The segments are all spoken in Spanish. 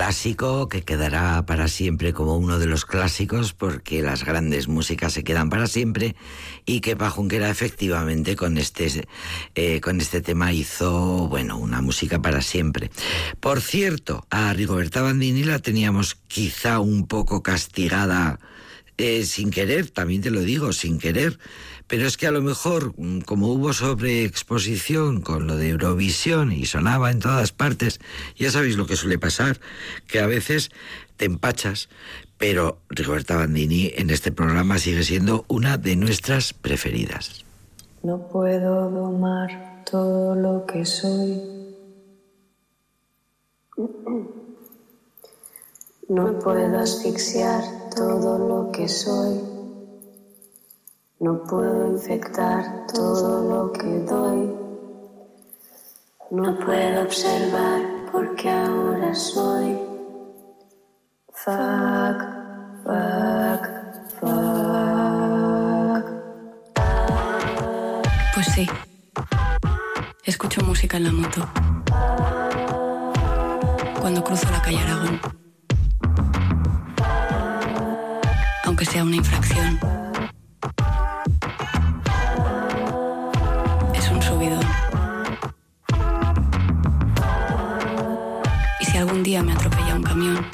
clásico que quedará para siempre como uno de los clásicos porque las grandes músicas se quedan para siempre y que Pajunquera efectivamente con este, eh, con este tema hizo, bueno, una música para siempre. Por cierto, a Rigoberta Bandini la teníamos quizá un poco castigada eh, sin querer, también te lo digo, sin querer, pero es que a lo mejor, mm, como hubo sobreexposición con lo de Eurovisión y sonaba en todas partes, ya sabéis lo que suele pasar, que a veces te empachas, pero Rigoberta Bandini en este programa sigue siendo una de nuestras preferidas. No puedo domar todo lo que soy. No puedo asfixiar todo lo que soy. No puedo infectar todo lo que doy. No puedo observar porque ahora soy. Fuck, fuck, fuck. Pues sí. Escucho música en la moto. Cuando cruzo la calle Aragón. Aunque sea una infracción. Algún día me atropella un camión,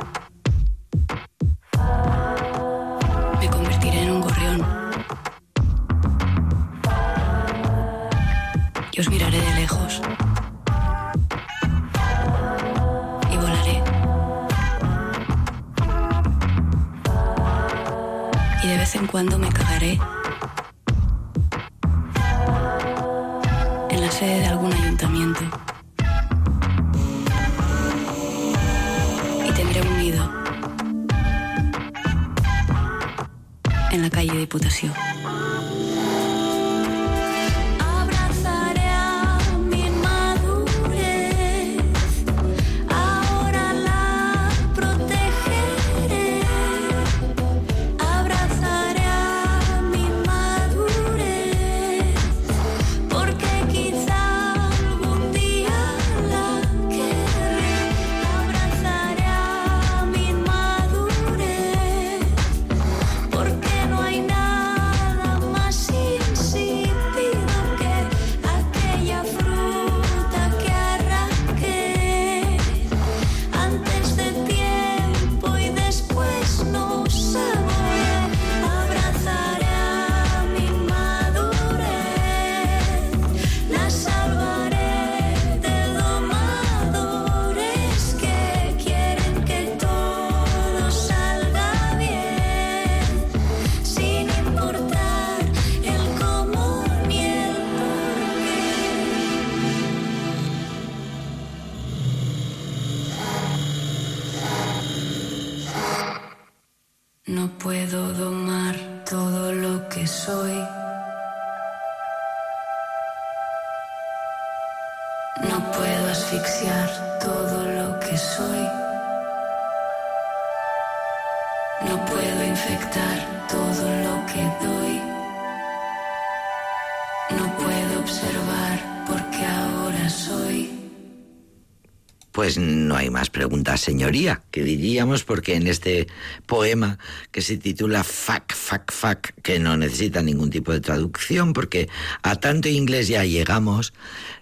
no hay más preguntas, señoría, que diríamos, porque en este poema que se titula Fuck, Fuck, Fuck, que no necesita ningún tipo de traducción, porque a tanto inglés ya llegamos,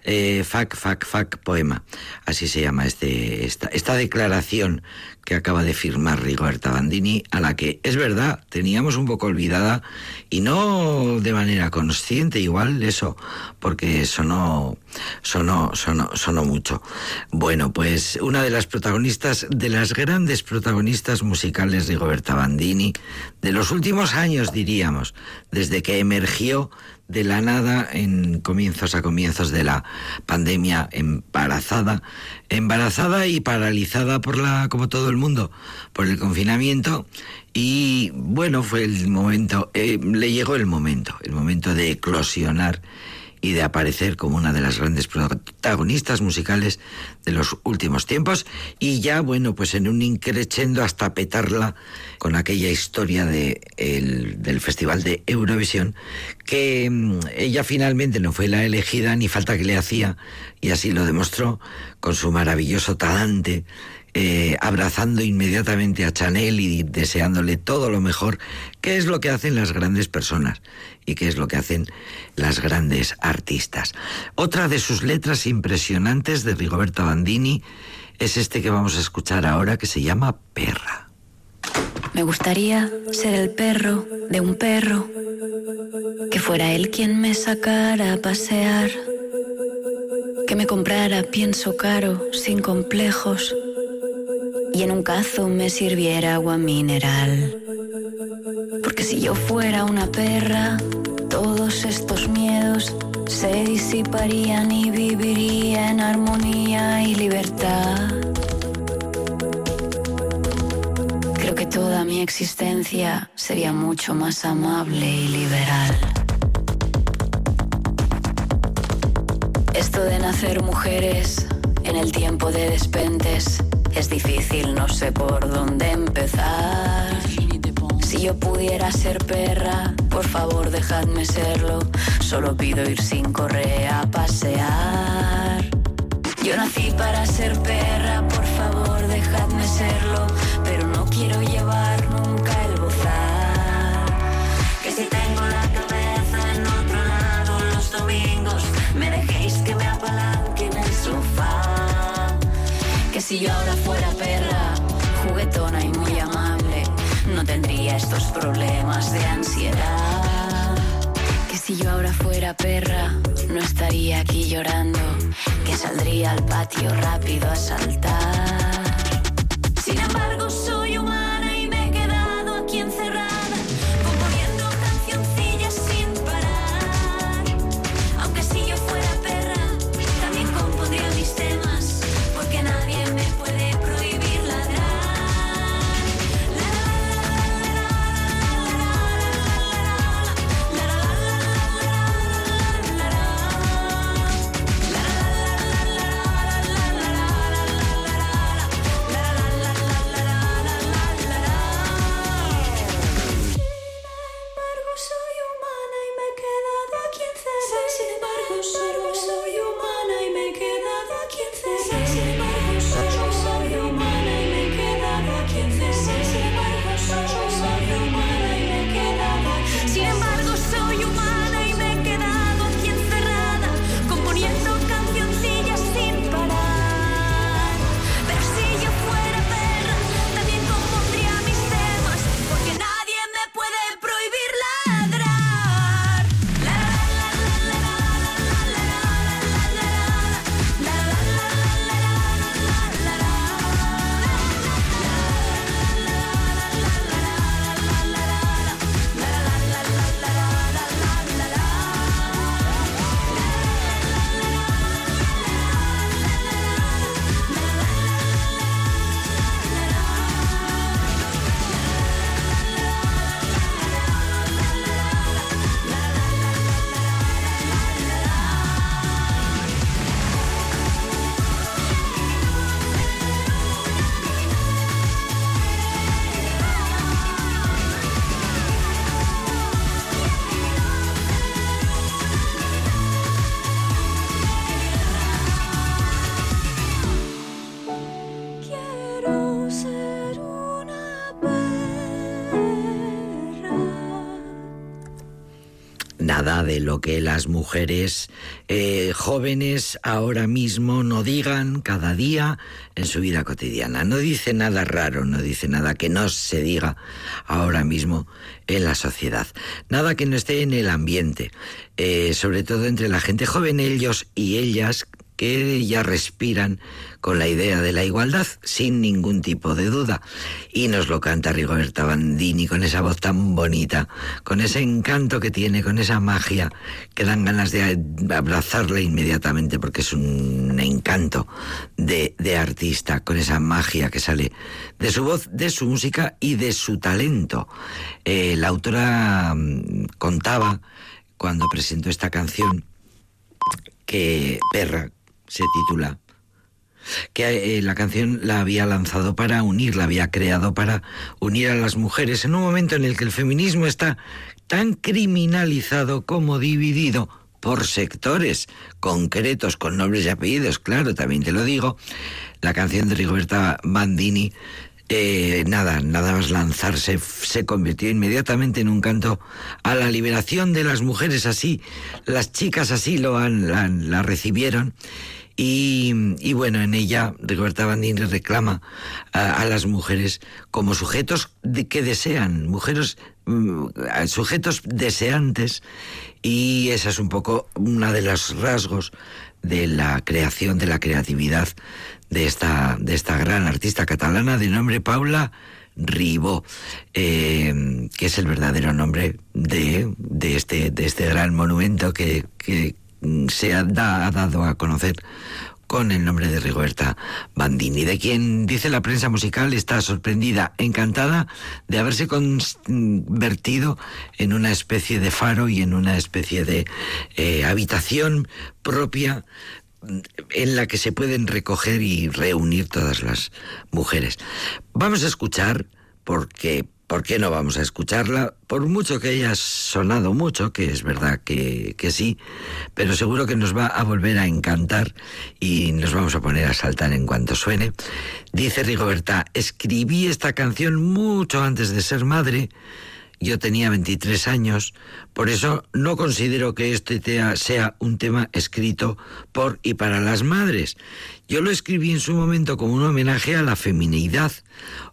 eh, Fuck, Fuck, Fuck, poema. Así se llama este, esta, esta declaración que acaba de firmar Rigoberta Bandini, a la que es verdad, teníamos un poco olvidada y no de manera consciente, igual eso, porque sonó, sonó, sonó, sonó mucho. Bueno, pues una de las de las grandes protagonistas musicales de Rigoberta Bandini, de los últimos años diríamos, desde que emergió de la nada en comienzos a comienzos de la pandemia embarazada, embarazada y paralizada por la como todo el mundo por el confinamiento. Y bueno, fue el momento, eh, le llegó el momento, el momento de eclosionar y de aparecer como una de las grandes protagonistas musicales de los últimos tiempos. Y ya bueno pues en un increchendo hasta petarla con aquella historia de del Festival de Eurovisión que mm, ella finalmente no fue la elegida ni falta que le hacía y así lo demostró con su maravilloso talante eh, abrazando inmediatamente a Chanel y deseándole todo lo mejor, ¿qué es lo que hacen las grandes personas y qué es lo que hacen las grandes artistas. Otra de sus letras impresionantes de Rigoberta Bandini es este que vamos a escuchar ahora que se llama Perra. Me gustaría ser el perro de un perro, que fuera él quien me sacara a pasear, que me comprara pienso caro, sin complejos, y en un cazo me sirviera agua mineral. Porque si yo fuera una perra, todos estos miedos se disiparían y viviría en armonía y libertad. Creo que toda mi existencia sería mucho más amable y liberal. Esto de nacer mujeres en el tiempo de despentes es difícil, no sé por dónde empezar. Si yo pudiera ser perra, por favor dejadme serlo. Solo pido ir sin correa a pasear. Yo nací para ser perra, por favor dejadme serlo quiero llevar nunca el bozal. Que si tengo la cabeza en otro lado los domingos, me dejéis si yo ahora fuera perra, juguetona y muy amable, no tendría estos problemas de ansiedad. Que si yo ahora fuera perra, no estaría aquí llorando, que saldría al patio rápido a saltar. Que las mujeres eh, jóvenes ahora mismo no digan cada día en su vida cotidiana. No dice nada raro, no dice nada que no se diga ahora mismo en la sociedad. Nada que no esté en el ambiente, eh, sobre todo entre la gente joven, ellos y ellas que ya respiran con la idea de la igualdad sin ningún tipo de duda. Y nos lo canta Rigoberta Bandini con esa voz tan bonita, con ese encanto que tiene, con esa magia que dan ganas de abrazarla inmediatamente porque es un encanto de, artista, con esa magia que sale de su voz, de su música y de su talento. Eh, la autora mm, contaba cuando presentó esta canción que Perra se titula que eh, la canción la había lanzado para unir, la había creado para unir a las mujeres en un momento en el que el feminismo está tan criminalizado como dividido por sectores concretos, con nombres y apellidos, claro, también te lo digo, la canción de Rigoberta Bandini eh, nada, nada más lanzarse, se convirtió inmediatamente en un canto a la liberación de las mujeres así, las chicas así lo han, la, recibieron. Y, bueno, en ella Rigoberta Bandini reclama a, las mujeres como sujetos de, que desean, mujeres, mm, sujetos deseantes, y esa es un poco una de los rasgos de la creación, de la creatividad de esta, de esta gran artista catalana de nombre Paula Ribó, eh, que es el verdadero nombre de, de, este, de este gran monumento que, que se ha, dado a conocer con el nombre de Rigoberta Bandini, de quien dice la prensa musical está sorprendida, encantada de haberse convertido en una especie de faro y en una especie de eh, habitación propia en la que se pueden recoger y reunir todas las mujeres. Vamos a escuchar, porque ¿por qué no vamos a escucharla? Por mucho que haya sonado mucho, que es verdad que, que, sí, pero seguro que nos va a volver a encantar y nos vamos a poner a saltar en cuanto suene. Dice Rigoberta, escribí esta canción mucho antes de ser madre yo tenía 23 años, por eso no considero que este sea un tema escrito por y para las madres. Yo lo escribí en su momento como un homenaje a la feminidad.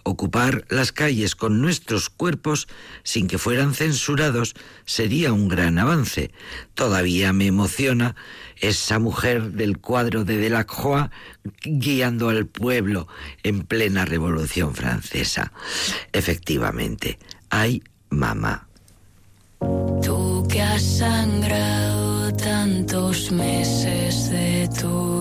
Ocupar las calles con nuestros cuerpos sin que fueran censurados sería un gran avance. Todavía me emociona esa mujer del cuadro de Delacroix guiando al pueblo en plena Revolución Francesa. Efectivamente, hay mamá. Tú que has sangrado tantos meses de tu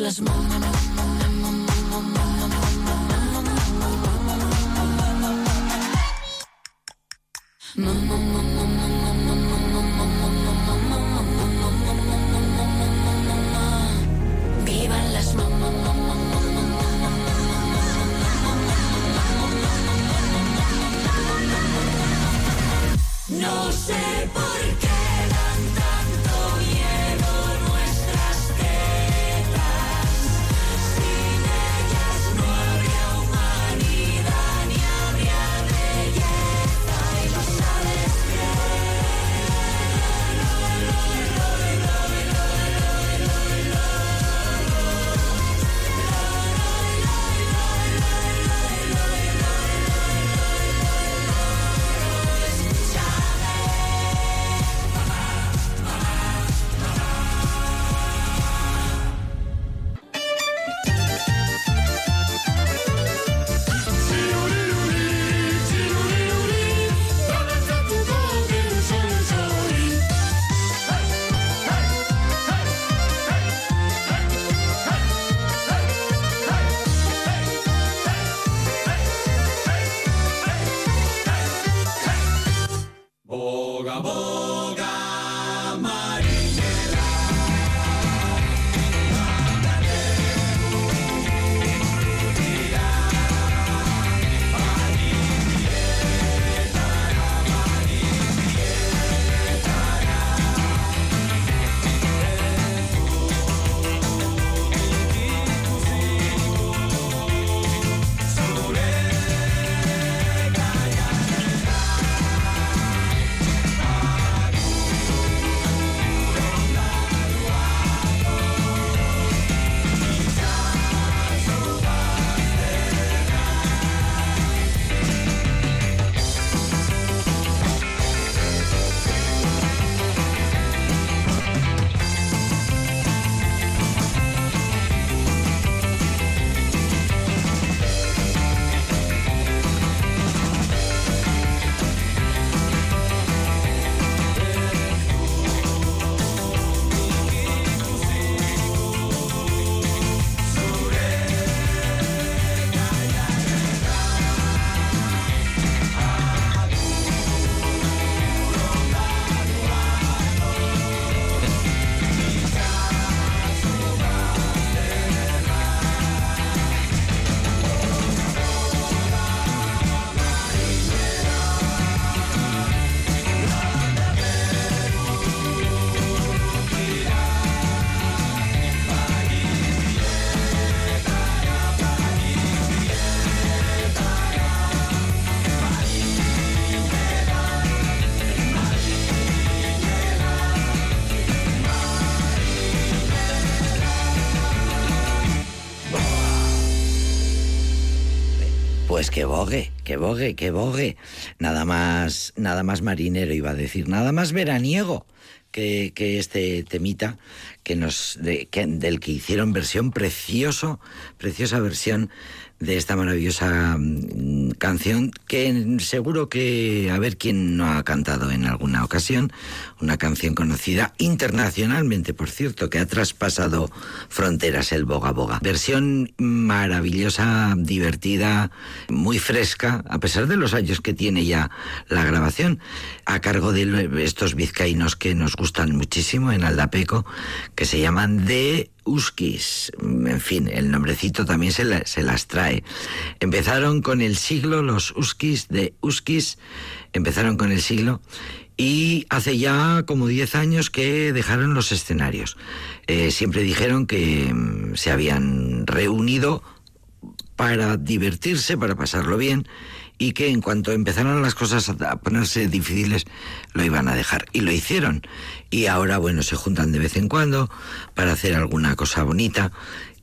las manos. Pues que bogue, que bogue, que bogue. Nada más, nada más marinero iba a decir, nada más veraniego que, que este temita que nos, del que hicieron versión precioso, preciosa versión de esta maravillosa mm, canción que seguro que a ver quién no ha cantado en alguna ocasión, una canción conocida internacionalmente, por cierto, que ha traspasado fronteras el Boga Boga. Versión maravillosa, divertida, muy fresca, a pesar de los años que tiene ya la grabación, a cargo de estos vizcaínos que nos gustan muchísimo en Aldapeco, que se llaman de Uskis. En fin, el nombrecito también se, las trae. Empezaron con el siglo, los Uskis de Uskis, empezaron con el siglo y hace ya como 10 años que dejaron los escenarios. Eh, siempre dijeron que mm, se habían reunido para divertirse, para pasarlo bien y que en cuanto empezaron las cosas a ponerse difíciles lo iban a dejar. Y lo hicieron. Y ahora bueno se juntan de vez en cuando para hacer alguna cosa bonita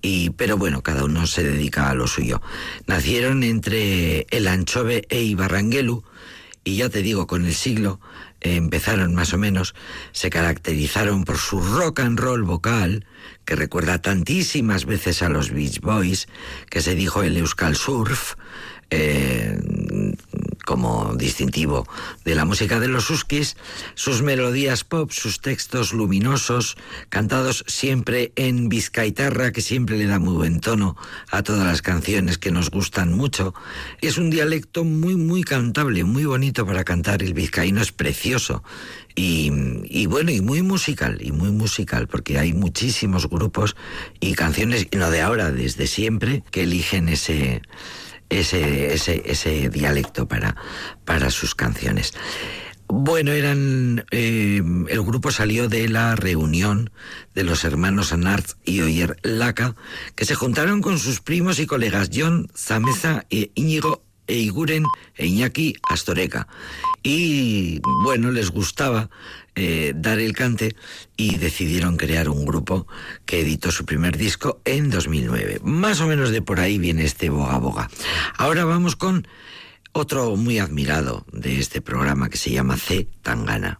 y pero bueno cada uno se dedica a lo suyo. Nacieron entre el Anchove e Ibarranguelu y ya te digo con el siglo empezaron más o menos se caracterizaron por su rock and roll vocal que recuerda tantísimas veces a los Beach Boys que se dijo el Euskal Surf eh, como distintivo de la música de los Huskies, sus melodías pop, sus textos luminosos, cantados siempre en vizcaitarra, que siempre le da muy buen tono a todas las canciones que nos gustan mucho. Es un dialecto muy, muy cantable, muy bonito para cantar. El vizcaíno es precioso. Y, y, bueno, y muy musical, y muy musical, porque hay muchísimos grupos y canciones, no de ahora, desde siempre, que eligen ese, ese, ese, ese dialecto para, para sus canciones. Bueno, eran. Eh, el grupo salió de la reunión de los hermanos Anart y Oyer Laca, que se juntaron con sus primos y colegas John Zameza e Íñigo Eiguren e Iñaki Astoreca. Y bueno, les gustaba eh, dar el cante y decidieron crear un grupo que editó su primer disco en 2009. Más o menos de por ahí viene este Boga Boga. Ahora vamos con otro muy admirado de este programa que se llama C. Tangana.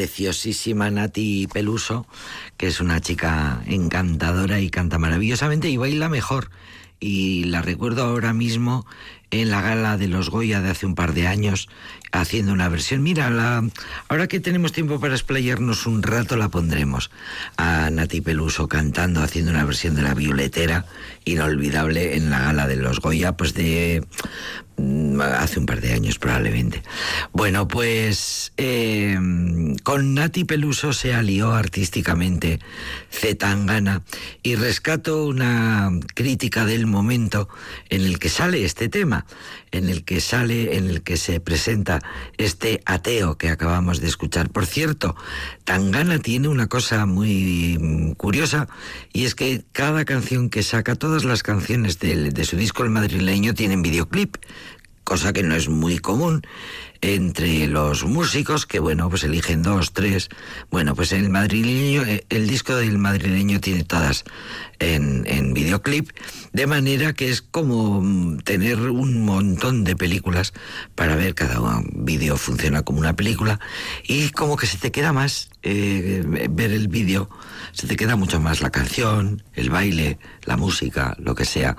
preciosísima Nati Peluso, que es una chica encantadora y canta maravillosamente y baila mejor. Y la recuerdo ahora mismo en la gala de los Goya de hace un par de años haciendo una versión. Mira, la, ahora que tenemos tiempo para explayarnos un rato la pondremos a Nati Peluso cantando, haciendo una versión de la violetera inolvidable en la gala de los Goya, pues de mm, hace un par de años probablemente. Bueno, pues eh, con Nati Peluso se alió artísticamente Zetangana y rescato una crítica del momento en el que sale este tema en el que sale, en el que se presenta este ateo que acabamos de escuchar. Por cierto, Tangana tiene una cosa muy curiosa y es que cada canción que saca, todas las canciones de, de su disco El madrileño tienen videoclip, cosa que no es muy común entre los músicos que bueno pues eligen dos tres. Bueno pues el madrileño eh, el disco del madrileño tiene todas en, en videoclip de manera que es como mm, tener un montón de películas para ver. Cada vídeo funciona como una película y como que se te queda más eh, ver el vídeo se te queda mucho más la canción el baile la música lo que sea.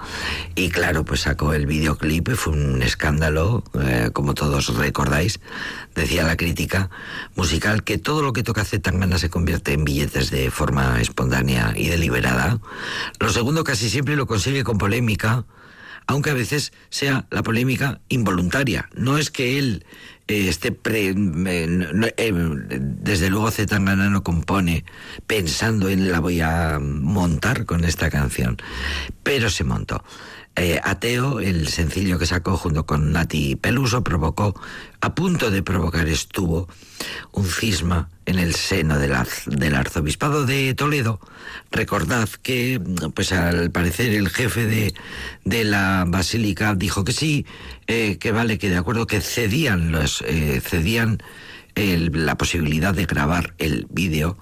Y claro pues sacó el videoclip y fue un escándalo eh, como todos decía la crítica musical, que todo lo que toca Zetangana se convierte en billetes de forma espontánea y deliberada. Lo segundo casi siempre lo consigue con polémica, aunque a veces sea la polémica involuntaria. No es que él eh, esté eh, eh, desde luego Zetangana no compone pensando en la voy a montar con esta canción, pero se montó. Eh, Ateo, el sencillo que sacó junto con Nati Peluso, provocó, a punto de provocar estuvo, un cisma en el seno del, arzobispado de Toledo. Recordad que, pues al parecer, el jefe de, de la basílica dijo que sí, eh, que vale, que de acuerdo, que cedían los, eh, cedían la posibilidad de grabar el vídeo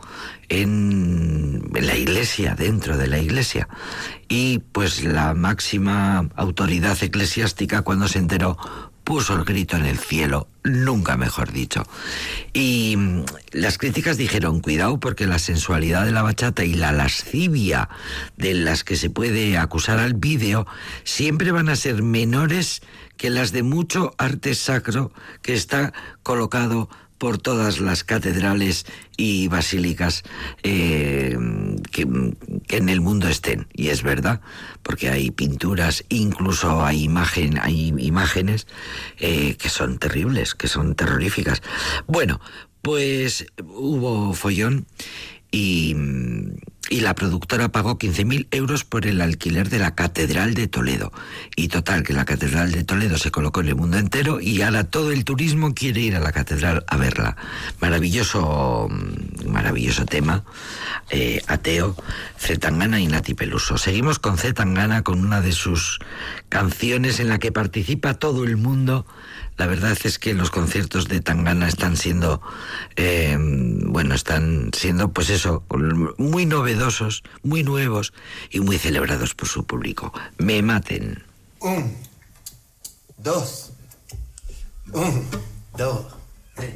en, la iglesia, dentro de la iglesia. Y pues la máxima autoridad eclesiástica cuando se enteró puso el grito en el cielo, nunca mejor dicho. Y mm, las críticas dijeron, cuidado porque la sensualidad de la bachata y la lascivia de las que se puede acusar al vídeo siempre van a ser menores que las de mucho arte sacro que está colocado por todas las catedrales y basílicas eh, que, en el mundo estén. Y es verdad, porque hay pinturas, incluso hay, imagen, hay imágenes eh, que son terribles, que son terroríficas. Bueno, pues hubo follón y y la productora pagó 15.000 euros por el alquiler de la Catedral de Toledo. Y total, que la Catedral de Toledo se colocó en el mundo entero y ahora todo el turismo quiere ir a la Catedral a verla. Maravilloso, mm, maravilloso tema. Eh, ateo, Zetangana y Nati Peluso. Seguimos con Zetangana con una de sus canciones en la que participa todo el mundo la verdad es que los conciertos de Tangana están siendo, eh, bueno, están siendo, pues eso, muy novedosos, muy nuevos y muy celebrados por su público. Me maten. Un, dos, un, dos, tres.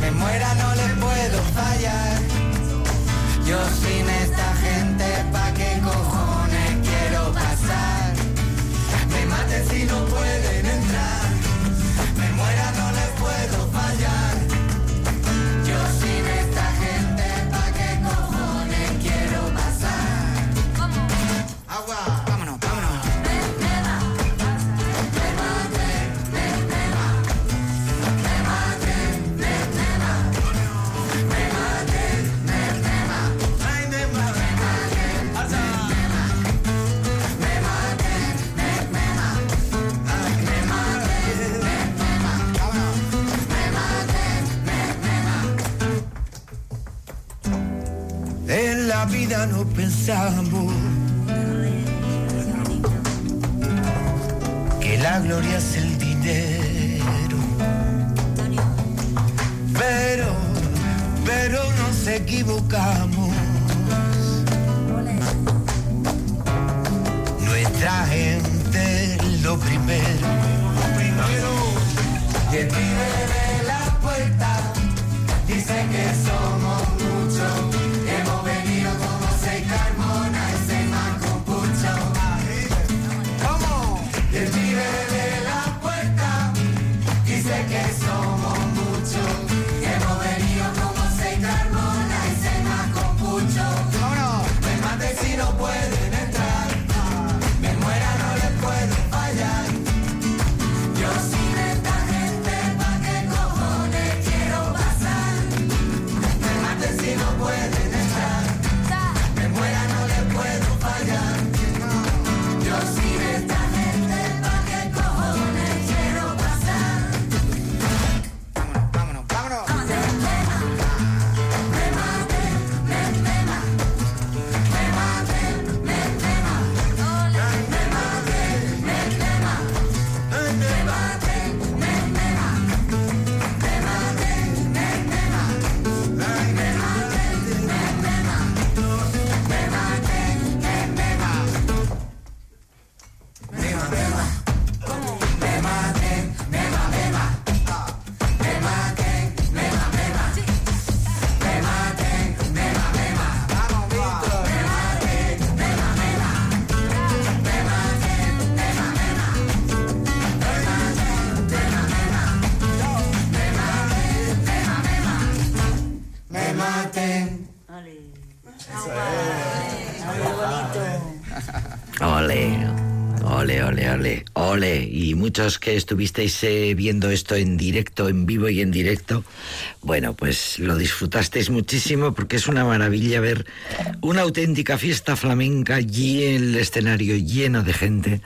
me muera no le puedo fallar. Yo sin esta gente, ¿pa' qué cojones no muchos que estuvisteis eh, viendo esto en directo, en vivo y en directo, bueno, pues lo disfrutasteis muchísimo porque es una maravilla ver una auténtica fiesta flamenca y el escenario lleno de gente,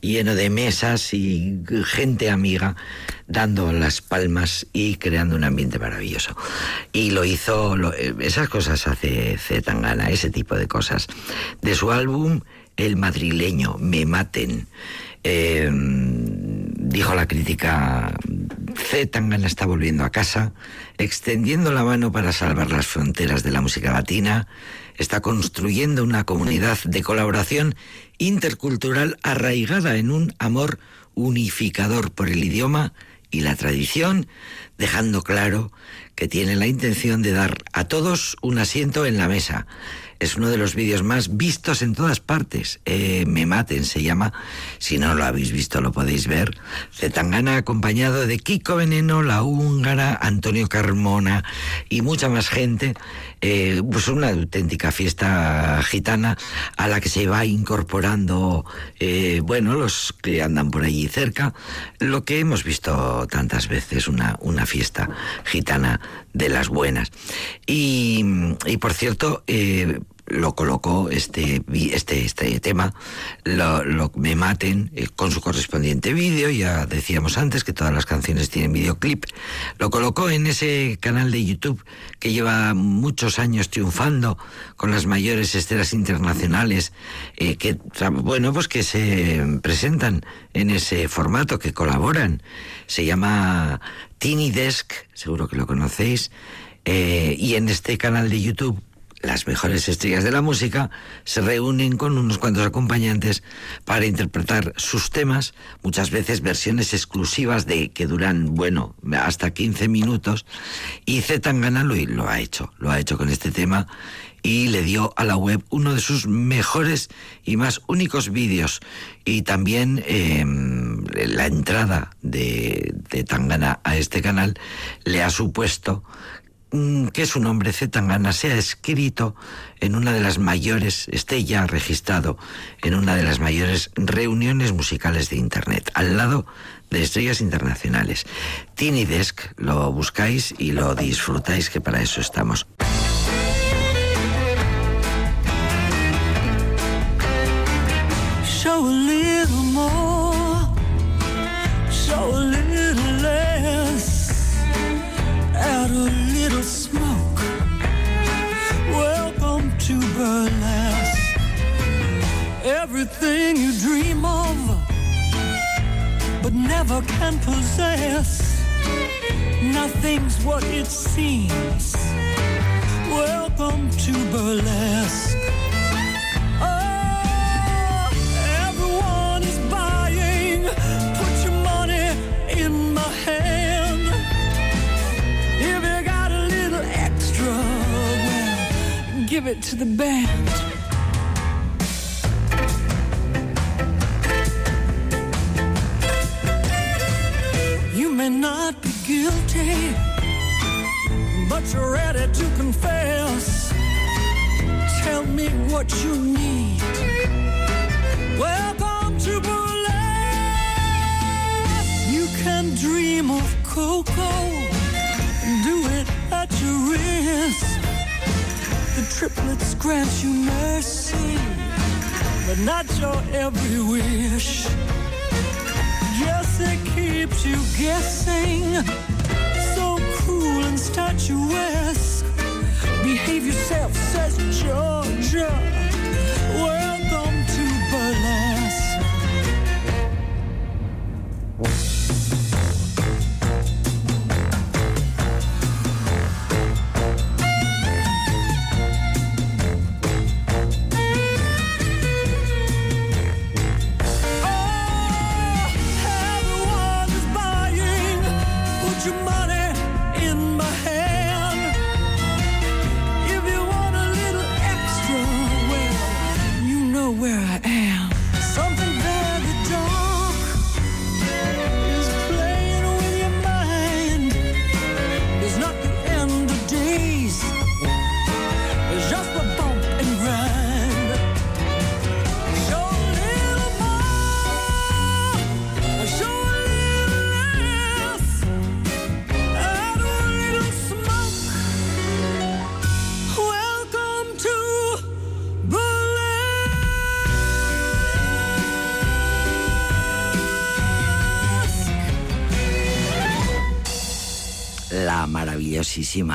lleno de mesas y gente amiga dando las palmas y creando un ambiente maravilloso. Y lo hizo, lo- eh, esas cosas hace Zetangana, ese tipo de cosas. De su álbum El madrileño, Me maten. Eh, dijo la crítica, Zetangana está volviendo a casa, extendiendo la mano para salvar las fronteras de la música latina, está construyendo una comunidad de colaboración intercultural arraigada en un amor unificador por el idioma y la tradición, dejando claro que tiene la intención de dar a todos un asiento en la mesa. Es uno de los vídeos más vistos en todas partes. Eh, Me maten se llama. Si no lo habéis visto lo podéis ver. Zetangana acompañado de Kiko Veneno, La Húngara, Antonio Carmona y mucha más gente. Eh, pues una auténtica fiesta gitana a la que se va incorporando, eh, bueno, los que andan por allí cerca, lo que hemos visto tantas veces, una, una fiesta gitana de las buenas. Y, por cierto, eh, lo colocó este este este tema lo, lo- me maten eh, con su correspondiente vídeo ya decíamos antes que todas las canciones tienen videoclip. Lo colocó en ese canal de YouTube que lleva muchos años triunfando con las mayores esteras internacionales eh, que bueno pues que se presentan en ese formato que colaboran. Se llama Tiny Desk seguro que lo conocéis eh, y en este canal de YouTube las mejores estrellas de la música se reúnen con unos cuantos acompañantes para interpretar sus temas, muchas veces versiones exclusivas de que duran, bueno, hasta 15 minutos. Y Zetangana lo, lo ha hecho, lo ha hecho con este tema y le dio a la web uno de sus mejores y más únicos vídeos. Y también eh, la entrada de, de Tangana a este canal le ha supuesto que su nombre Zetangana se ha escrito en una de las mayores, esté ya registrado en una de las mayores reuniones musicales de Internet, al lado de estrellas internacionales. Tiny Desk, lo buscáis y lo disfrutáis, que para eso estamos. Everything you dream of, but never can possess. Nothing's what it seems. Welcome to burlesque. Oh, everyone is buying. Put your money in my hand. If you got a little extra, give it to the band. You not be guilty, but you're ready to confess. Tell me what you need. Welcome to burlesque. You can dream of cocoa, do it at your risk. The triplets grant you mercy, but not your every wish. It keeps you guessing. So cruel and statuesque. Behave yourself, says Georgia.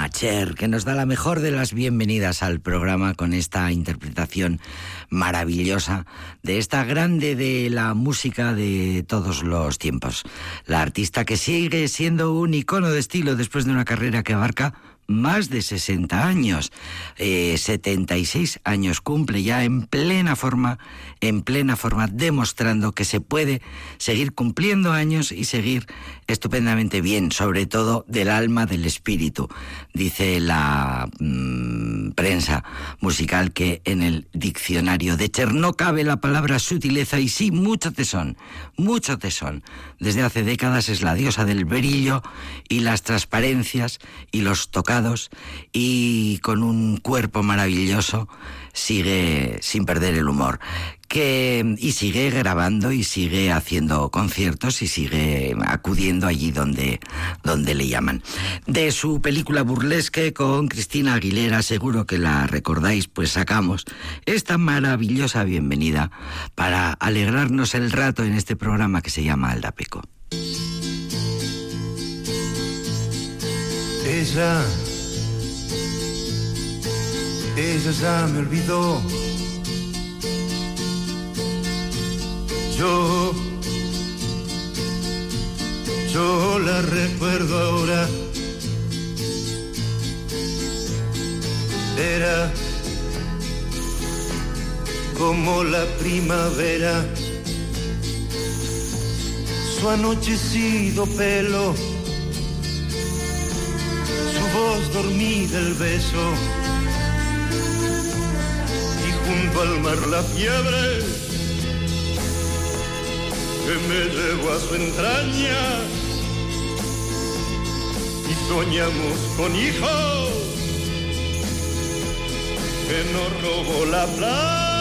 Cher, que nos da la mejor de las bienvenidas al programa con esta interpretación maravillosa de esta grande de la música de todos los tiempos. La artista que sigue siendo un icono de estilo después de una carrera que abarca más de 60 años. Eh, 76 años cumple ya en plena forma, en plena forma, demostrando que se puede seguir cumpliendo años y seguir estupendamente bien, sobre todo del alma, del espíritu. Dice la mm, prensa musical que en el diccionario de Cher no cabe la palabra sutileza y sí mucho tesón, mucho tesón. Desde hace décadas es la diosa del brillo y las transparencias y los tocados y con un cuerpo maravilloso sigue sin perder el humor y sigue grabando y sigue haciendo conciertos y sigue acudiendo allí donde donde le llaman. De su película Burlesque con Cristina Aguilera, seguro que la recordáis, pues sacamos esta maravillosa bienvenida para alegrarnos el rato en este programa que se llama Aldapeco. Ella, ella ya me olvidó. Yo, yo la recuerdo ahora. Era como la primavera, su anochecido pelo su voz dormida el beso junto al mar la fiebre que me llevó a su entraña y soñamos con hijos que nos robó la playa.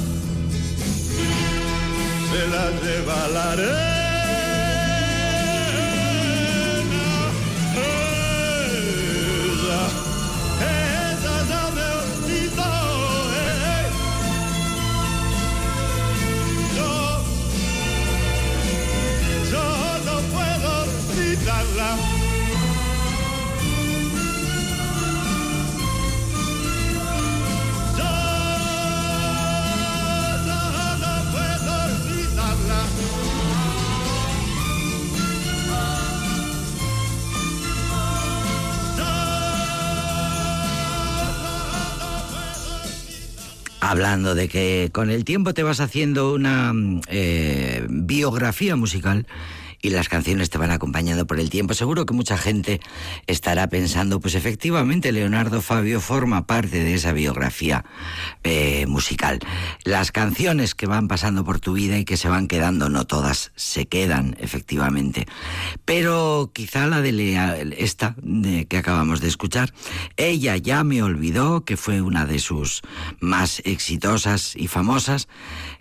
se la lleva Hablando de que con el tiempo te vas haciendo una mm, eh, biografía musical y las canciones te van acompañando por el tiempo, seguro que mucha gente estará pensando, pues efectivamente Leonardo Fabio forma parte de esa biografía eh, musical. Las canciones que van pasando por tu vida y que se van quedando, no todas se quedan, efectivamente. Pero quizá la de Lea, esta que acabamos de escuchar, ella ya me olvidó, que fue una de sus más exitosas y famosas,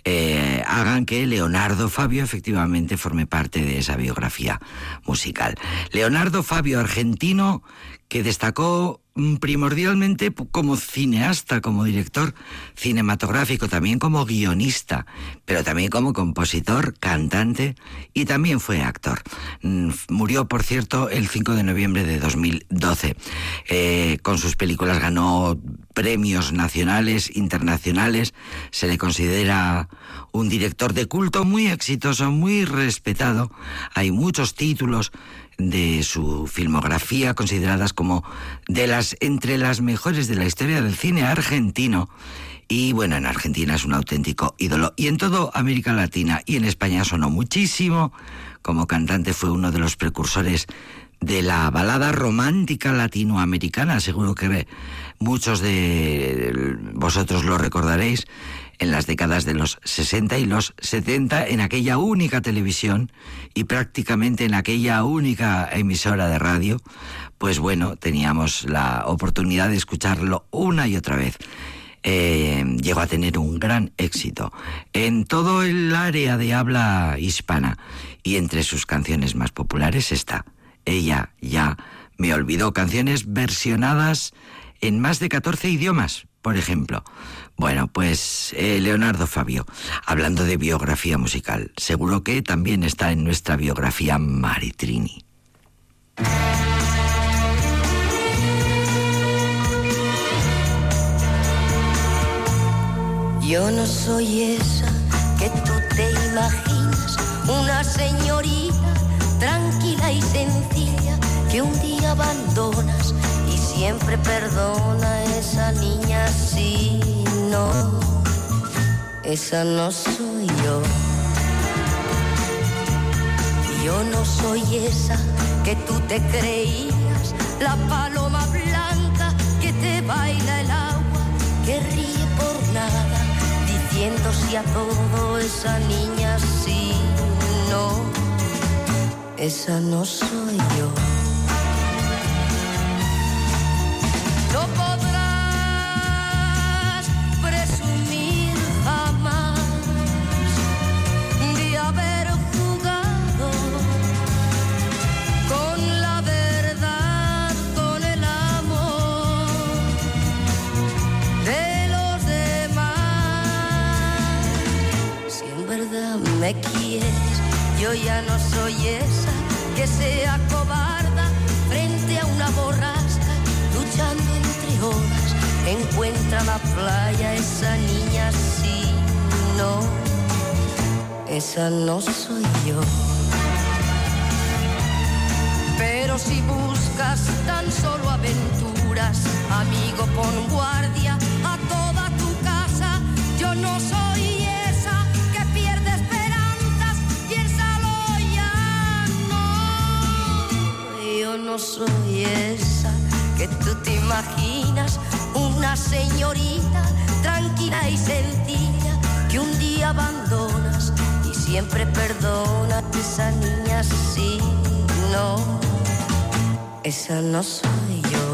eh, hagan que Leonardo Fabio efectivamente forme parte de esa biografía musical. Leonardo Fabio, argentino, que destacó primordialmente como cineasta, como director cinematográfico, también como guionista, pero también como compositor, cantante y también fue actor. Mm, Murió, por cierto, el 5 de noviembre de 2012. Eh, con sus películas ganó premios nacionales, internacionales, se le considera un director de culto muy exitoso, muy respetado. Hay muchos títulos de su filmografía consideradas como de las entre las mejores de la historia del cine argentino. Y bueno, en Argentina es un auténtico ídolo. Y en toda América Latina y en España sonó muchísimo. Como cantante fue uno de los precursores de la balada romántica latinoamericana. Seguro que muchos de vosotros lo recordaréis en las décadas de los 60 y los 70 en aquella única televisión y prácticamente en aquella única emisora de radio, pues bueno, teníamos la oportunidad de escucharlo una y otra vez. Eh, llegó a tener un gran éxito en todo el área de habla hispana y entre sus canciones más populares está Ella ya me olvidó, canciones versionadas en más de 14 idiomas, por ejemplo. Bueno, pues eh, Leonardo Fabio, hablando de biografía musical, seguro que también está en nuestra biografía Maritrini. Yo no soy esa que tú te imaginas, una señorita tranquila y sencilla que un día abandonas siempre perdona esa niña si no, esa no soy yo. Yo no soy esa que tú te creías, la paloma blanca que te baila el agua, que ríe por nada, viendo si a todo esa niña sí, no, esa no soy yo. Yo ya no soy esa que sea cobarda frente a una borrasca, luchando entre horas. Encuentra la playa esa niña, sí, no, esa no soy yo. Pero si buscas tan solo aventuras, amigo, pon guardia Yo no soy esa que tú te imaginas, una señorita tranquila y sencilla que un día abandonas y siempre perdona esa niña, sí, no. Esa no soy yo.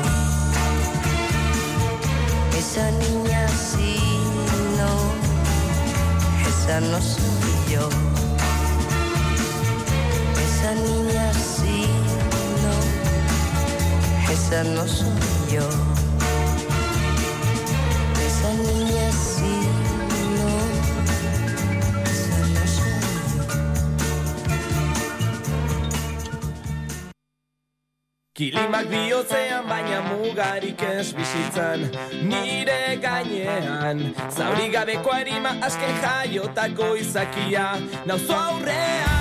Esa niña sí, no. Esa no soy yo. Esa no soy yo. Esa niña sí, no. Esa no soy yo. Kilimak bihotzean baina mugarik ez bizitzan Nire gainean Zauri gabeko harima asken jaiotako izakia Nauzo aurrean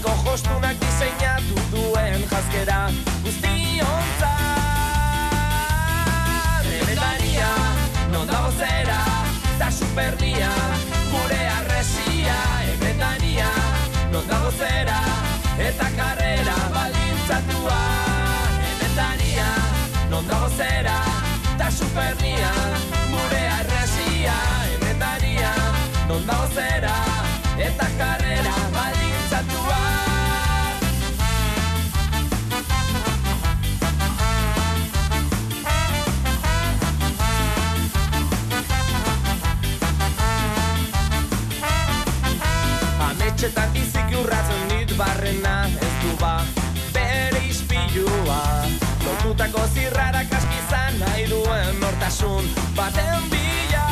Gizarteko jostunak diseinatu duen jazkera nortasun baten bila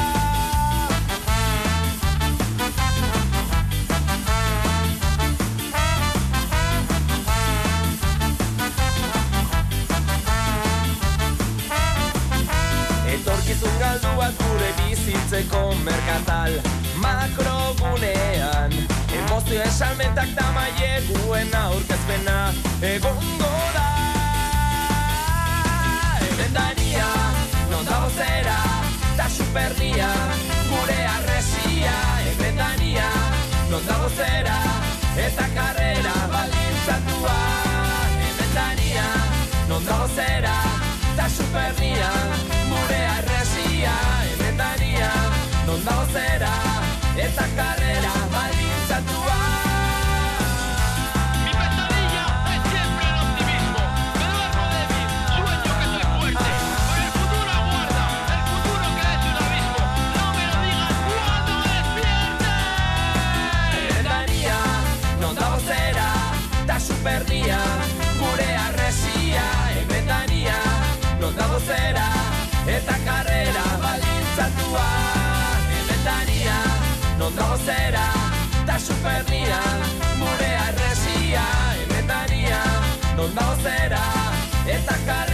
Etorkizun galduak gure bizitzeko merkatal makrogunean. Emozio esalmentak tamaieguen aurkezpena egongo da non dago zera, ta supernia Gure arresia, emendaria, non dago zera Eta karrera baldintzatua Emendaria, non dago zera, ta supernia Gure arresia, emendaria, non dago zera Eta karrera baldintzatua superria, gure arresia, emetaria, non dago zera, eta kara.